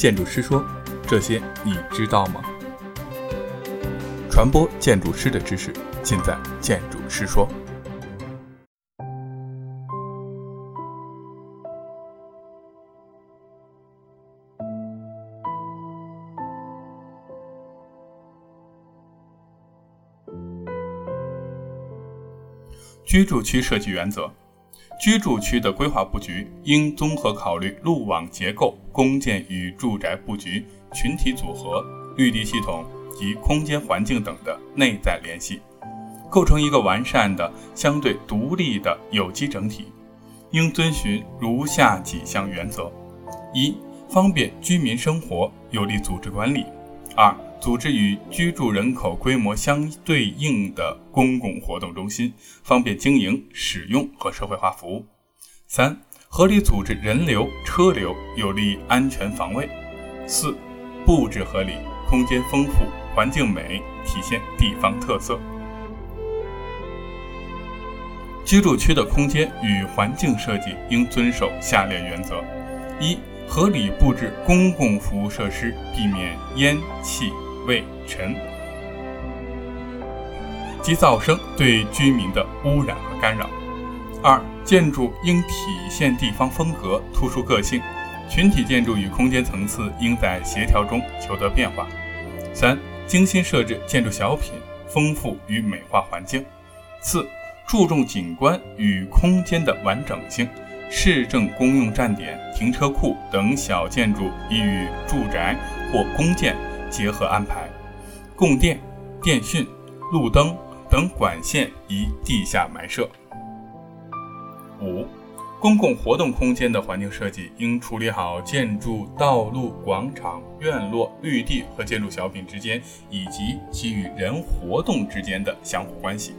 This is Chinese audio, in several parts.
建筑师说：“这些你知道吗？”传播建筑师的知识，尽在建筑师说。居住区设计原则。居住区的规划布局应综合考虑路网结构、公建与住宅布局、群体组合、绿地系统及空间环境等的内在联系，构成一个完善的、相对独立的有机整体。应遵循如下几项原则：一、方便居民生活，有利组织管理；二、组织与居住人口规模相对应的公共活动中心，方便经营、使用和社会化服务。三、合理组织人流、车流，有利于安全防卫。四、布置合理，空间丰富，环境美，体现地方特色。居住区的空间与环境设计应遵守下列原则：一、合理布置公共服务设施，避免烟气。味尘及噪声对居民的污染和干扰。二、建筑应体现地方风格，突出个性。群体建筑与空间层次应在协调中求得变化。三、精心设置建筑小品，丰富与美化环境。四、注重景观与空间的完整性。市政公用站点、停车库等小建筑宜与住宅或公建。结合安排，供电、电讯、路灯等管线宜地下埋设。五、公共活动空间的环境设计应处理好建筑、道路、广场、院落、绿地和建筑小品之间以及其与人活动之间的相互关系。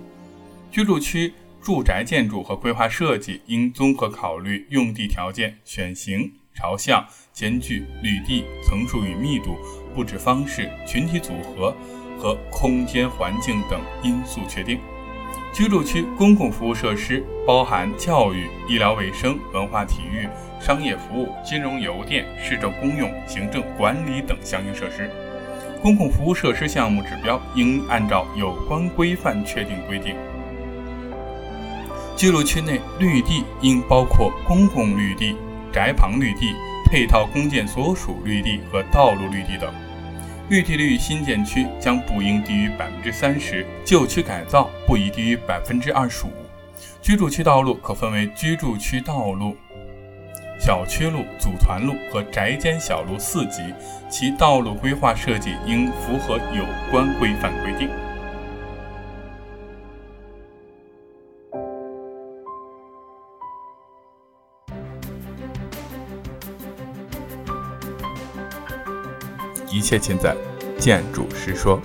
居住区住宅建筑和规划设计应综合考虑用地条件、选型、朝向、间距、绿地层数与密度。布置方式、群体组合和空间环境等因素确定。居住区公共服务设施包含教育、医疗卫生、文化体育、商业服务、金融邮电、市政公用、行政管理等相应设施。公共服务设施项目指标应按照有关规范确定规定。居住区内绿地应包括公共绿地、宅旁绿地。配套公建所属绿地和道路绿地等，绿地率新建区将不应低于百分之三十，旧区改造不宜低于百分之二十五。居住区道路可分为居住区道路、小区路、组团路和宅间小路四级，其道路规划设计应符合有关规范规定。一切尽在建筑师说。